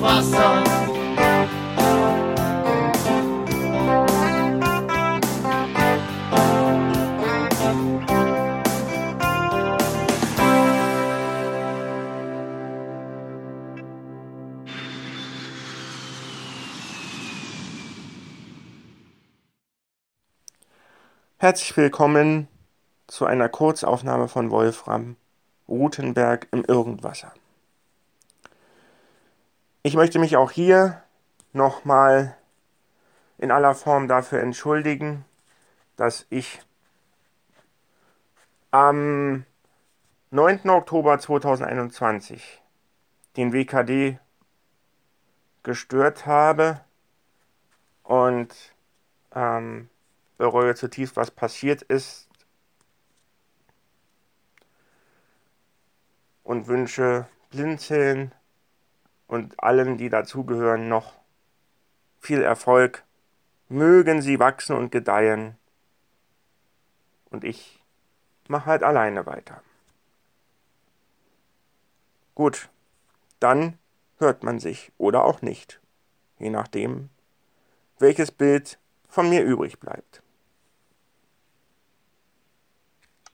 Irgendwasser. Herzlich willkommen zu einer Kurzaufnahme von Wolfram Rutenberg im Irgendwasser. Ich möchte mich auch hier nochmal in aller Form dafür entschuldigen, dass ich am 9. Oktober 2021 den WKD gestört habe und ähm, bereue zutiefst, was passiert ist und wünsche Blinzeln und allen, die dazugehören, noch viel Erfolg. Mögen sie wachsen und gedeihen. Und ich mache halt alleine weiter. Gut, dann hört man sich oder auch nicht, je nachdem, welches Bild von mir übrig bleibt.